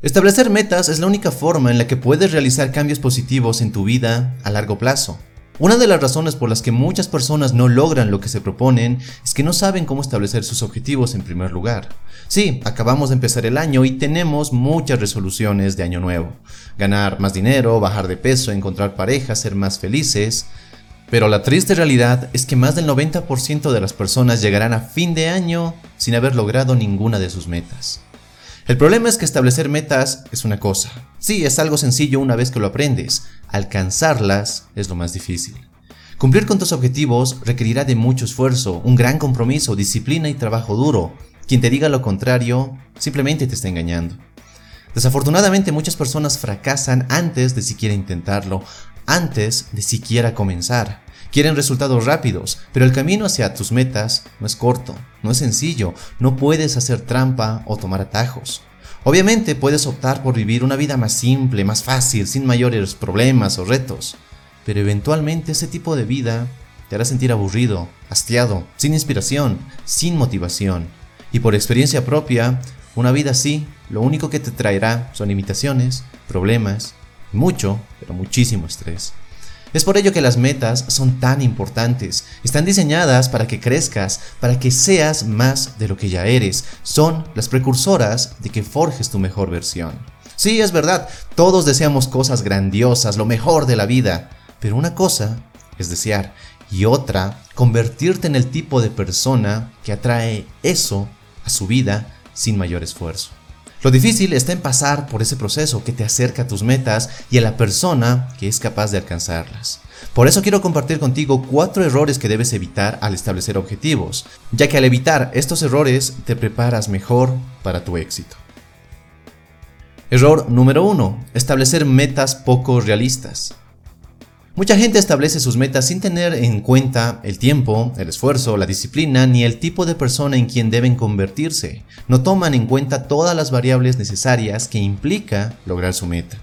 Establecer metas es la única forma en la que puedes realizar cambios positivos en tu vida a largo plazo. Una de las razones por las que muchas personas no logran lo que se proponen es que no saben cómo establecer sus objetivos en primer lugar. Sí, acabamos de empezar el año y tenemos muchas resoluciones de año nuevo. Ganar más dinero, bajar de peso, encontrar pareja, ser más felices. Pero la triste realidad es que más del 90% de las personas llegarán a fin de año sin haber logrado ninguna de sus metas. El problema es que establecer metas es una cosa. Sí, es algo sencillo una vez que lo aprendes. Alcanzarlas es lo más difícil. Cumplir con tus objetivos requerirá de mucho esfuerzo, un gran compromiso, disciplina y trabajo duro. Quien te diga lo contrario simplemente te está engañando. Desafortunadamente muchas personas fracasan antes de siquiera intentarlo, antes de siquiera comenzar. Quieren resultados rápidos, pero el camino hacia tus metas no es corto, no es sencillo, no puedes hacer trampa o tomar atajos. Obviamente puedes optar por vivir una vida más simple, más fácil, sin mayores problemas o retos, pero eventualmente ese tipo de vida te hará sentir aburrido, hastiado, sin inspiración, sin motivación. Y por experiencia propia, una vida así, lo único que te traerá son limitaciones, problemas, mucho, pero muchísimo estrés. Es por ello que las metas son tan importantes. Están diseñadas para que crezcas, para que seas más de lo que ya eres. Son las precursoras de que forjes tu mejor versión. Sí, es verdad, todos deseamos cosas grandiosas, lo mejor de la vida. Pero una cosa es desear y otra, convertirte en el tipo de persona que atrae eso a su vida sin mayor esfuerzo. Lo difícil está en pasar por ese proceso que te acerca a tus metas y a la persona que es capaz de alcanzarlas. Por eso quiero compartir contigo cuatro errores que debes evitar al establecer objetivos, ya que al evitar estos errores te preparas mejor para tu éxito. Error número 1. Establecer metas poco realistas. Mucha gente establece sus metas sin tener en cuenta el tiempo, el esfuerzo, la disciplina ni el tipo de persona en quien deben convertirse. No toman en cuenta todas las variables necesarias que implica lograr su meta.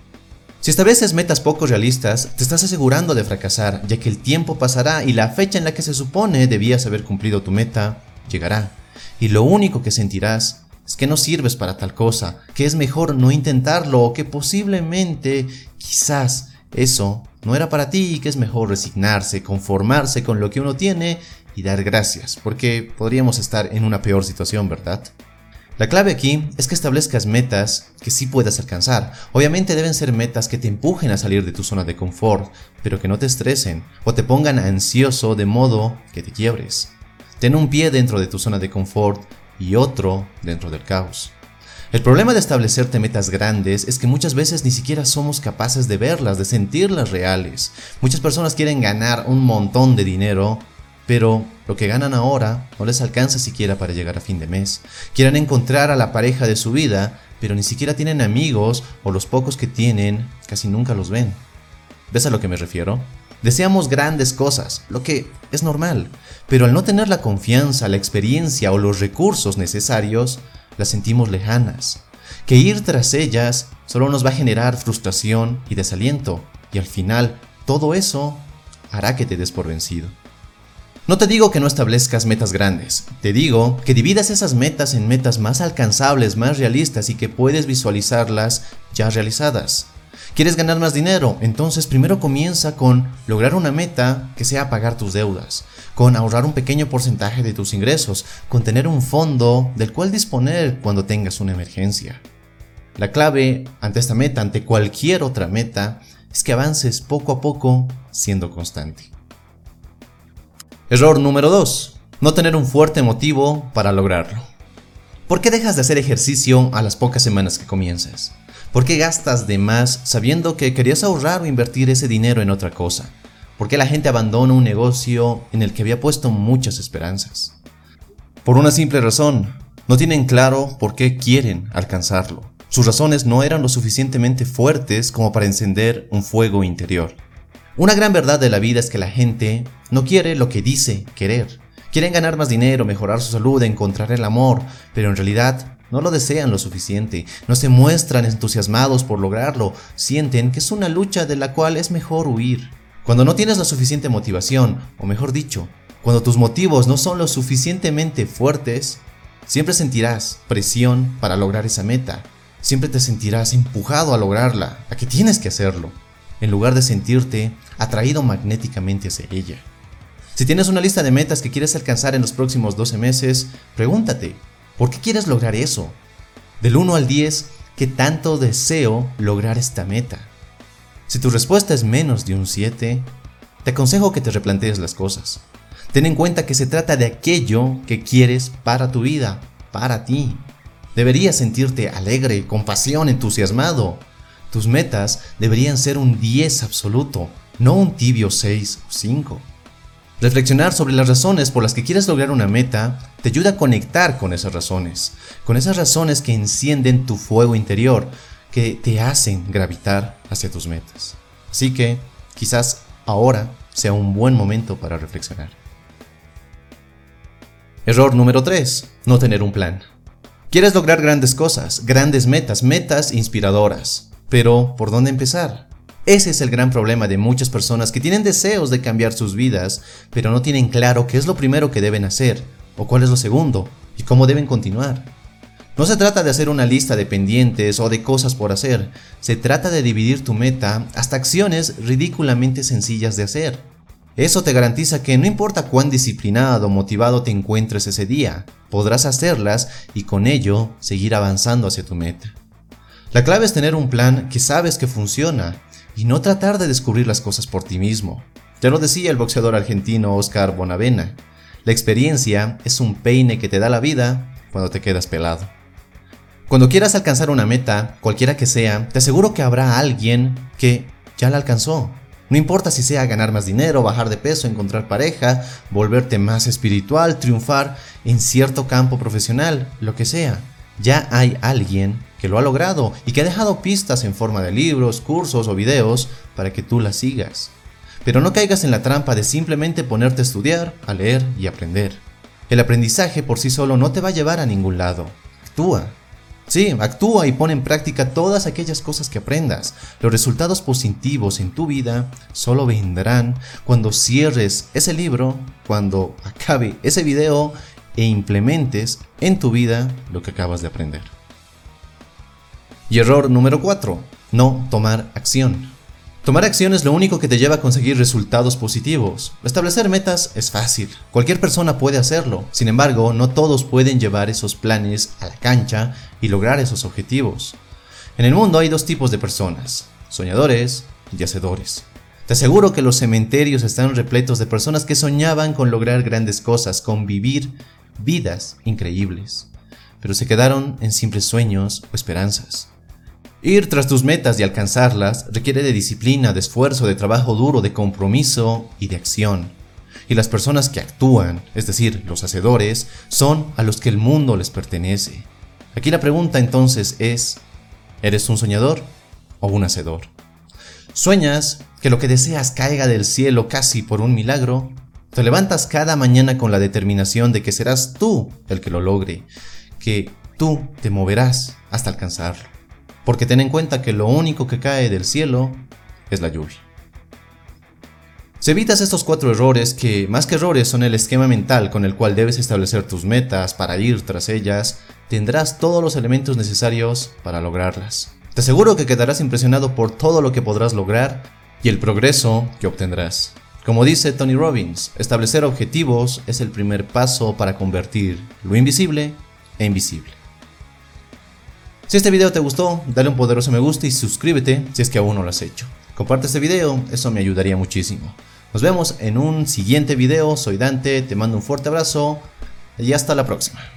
Si estableces metas poco realistas, te estás asegurando de fracasar, ya que el tiempo pasará y la fecha en la que se supone debías haber cumplido tu meta llegará. Y lo único que sentirás es que no sirves para tal cosa, que es mejor no intentarlo o que posiblemente, quizás, eso no era para ti y que es mejor resignarse, conformarse con lo que uno tiene y dar gracias, porque podríamos estar en una peor situación, ¿verdad? La clave aquí es que establezcas metas que sí puedas alcanzar. Obviamente deben ser metas que te empujen a salir de tu zona de confort, pero que no te estresen o te pongan ansioso de modo que te quiebres. Ten un pie dentro de tu zona de confort y otro dentro del caos. El problema de establecerte metas grandes es que muchas veces ni siquiera somos capaces de verlas, de sentirlas reales. Muchas personas quieren ganar un montón de dinero, pero lo que ganan ahora no les alcanza siquiera para llegar a fin de mes. Quieren encontrar a la pareja de su vida, pero ni siquiera tienen amigos o los pocos que tienen casi nunca los ven. ¿Ves a lo que me refiero? Deseamos grandes cosas, lo que es normal, pero al no tener la confianza, la experiencia o los recursos necesarios, las sentimos lejanas, que ir tras ellas solo nos va a generar frustración y desaliento, y al final todo eso hará que te des por vencido. No te digo que no establezcas metas grandes, te digo que dividas esas metas en metas más alcanzables, más realistas y que puedes visualizarlas ya realizadas. ¿Quieres ganar más dinero? Entonces primero comienza con lograr una meta que sea pagar tus deudas, con ahorrar un pequeño porcentaje de tus ingresos, con tener un fondo del cual disponer cuando tengas una emergencia. La clave ante esta meta, ante cualquier otra meta, es que avances poco a poco siendo constante. Error número 2. No tener un fuerte motivo para lograrlo. ¿Por qué dejas de hacer ejercicio a las pocas semanas que comienzas? ¿Por qué gastas de más sabiendo que querías ahorrar o invertir ese dinero en otra cosa? ¿Por qué la gente abandona un negocio en el que había puesto muchas esperanzas? Por una simple razón, no tienen claro por qué quieren alcanzarlo. Sus razones no eran lo suficientemente fuertes como para encender un fuego interior. Una gran verdad de la vida es que la gente no quiere lo que dice querer. Quieren ganar más dinero, mejorar su salud, encontrar el amor, pero en realidad no lo desean lo suficiente, no se muestran entusiasmados por lograrlo, sienten que es una lucha de la cual es mejor huir. Cuando no tienes la suficiente motivación, o mejor dicho, cuando tus motivos no son lo suficientemente fuertes, siempre sentirás presión para lograr esa meta. siempre te sentirás empujado a lograrla, a que tienes que hacerlo, en lugar de sentirte atraído magnéticamente hacia ella. Si tienes una lista de metas que quieres alcanzar en los próximos 12 meses, pregúntate, ¿por qué quieres lograr eso? Del 1 al 10, ¿qué tanto deseo lograr esta meta? Si tu respuesta es menos de un 7, te aconsejo que te replantees las cosas. Ten en cuenta que se trata de aquello que quieres para tu vida, para ti. Deberías sentirte alegre, con pasión, entusiasmado. Tus metas deberían ser un 10 absoluto, no un tibio 6 o 5. Reflexionar sobre las razones por las que quieres lograr una meta te ayuda a conectar con esas razones, con esas razones que encienden tu fuego interior, que te hacen gravitar hacia tus metas. Así que quizás ahora sea un buen momento para reflexionar. Error número 3. No tener un plan. Quieres lograr grandes cosas, grandes metas, metas inspiradoras. Pero, ¿por dónde empezar? Ese es el gran problema de muchas personas que tienen deseos de cambiar sus vidas, pero no tienen claro qué es lo primero que deben hacer, o cuál es lo segundo, y cómo deben continuar. No se trata de hacer una lista de pendientes o de cosas por hacer, se trata de dividir tu meta hasta acciones ridículamente sencillas de hacer. Eso te garantiza que no importa cuán disciplinado o motivado te encuentres ese día, podrás hacerlas y con ello seguir avanzando hacia tu meta. La clave es tener un plan que sabes que funciona y no tratar de descubrir las cosas por ti mismo. Ya lo decía el boxeador argentino Oscar Bonavena, la experiencia es un peine que te da la vida cuando te quedas pelado. Cuando quieras alcanzar una meta, cualquiera que sea, te aseguro que habrá alguien que ya la alcanzó. No importa si sea ganar más dinero, bajar de peso, encontrar pareja, volverte más espiritual, triunfar en cierto campo profesional, lo que sea. Ya hay alguien que lo ha logrado y que ha dejado pistas en forma de libros, cursos o videos para que tú las sigas. Pero no caigas en la trampa de simplemente ponerte a estudiar, a leer y aprender. El aprendizaje por sí solo no te va a llevar a ningún lado. Actúa, Sí, actúa y pone en práctica todas aquellas cosas que aprendas. Los resultados positivos en tu vida solo vendrán cuando cierres ese libro, cuando acabe ese video e implementes en tu vida lo que acabas de aprender. Y error número 4. No tomar acción. Tomar acción es lo único que te lleva a conseguir resultados positivos. Establecer metas es fácil, cualquier persona puede hacerlo, sin embargo, no todos pueden llevar esos planes a la cancha y lograr esos objetivos. En el mundo hay dos tipos de personas, soñadores y hacedores. Te aseguro que los cementerios están repletos de personas que soñaban con lograr grandes cosas, con vivir vidas increíbles, pero se quedaron en simples sueños o esperanzas. Ir tras tus metas y alcanzarlas requiere de disciplina, de esfuerzo, de trabajo duro, de compromiso y de acción. Y las personas que actúan, es decir, los hacedores, son a los que el mundo les pertenece. Aquí la pregunta entonces es, ¿eres un soñador o un hacedor? ¿Sueñas que lo que deseas caiga del cielo casi por un milagro? ¿Te levantas cada mañana con la determinación de que serás tú el que lo logre, que tú te moverás hasta alcanzarlo? Porque ten en cuenta que lo único que cae del cielo es la lluvia. Si evitas estos cuatro errores, que más que errores son el esquema mental con el cual debes establecer tus metas para ir tras ellas, tendrás todos los elementos necesarios para lograrlas. Te aseguro que quedarás impresionado por todo lo que podrás lograr y el progreso que obtendrás. Como dice Tony Robbins, establecer objetivos es el primer paso para convertir lo invisible e invisible. Si este video te gustó, dale un poderoso me gusta y suscríbete si es que aún no lo has hecho. Comparte este video, eso me ayudaría muchísimo. Nos vemos en un siguiente video, soy Dante, te mando un fuerte abrazo y hasta la próxima.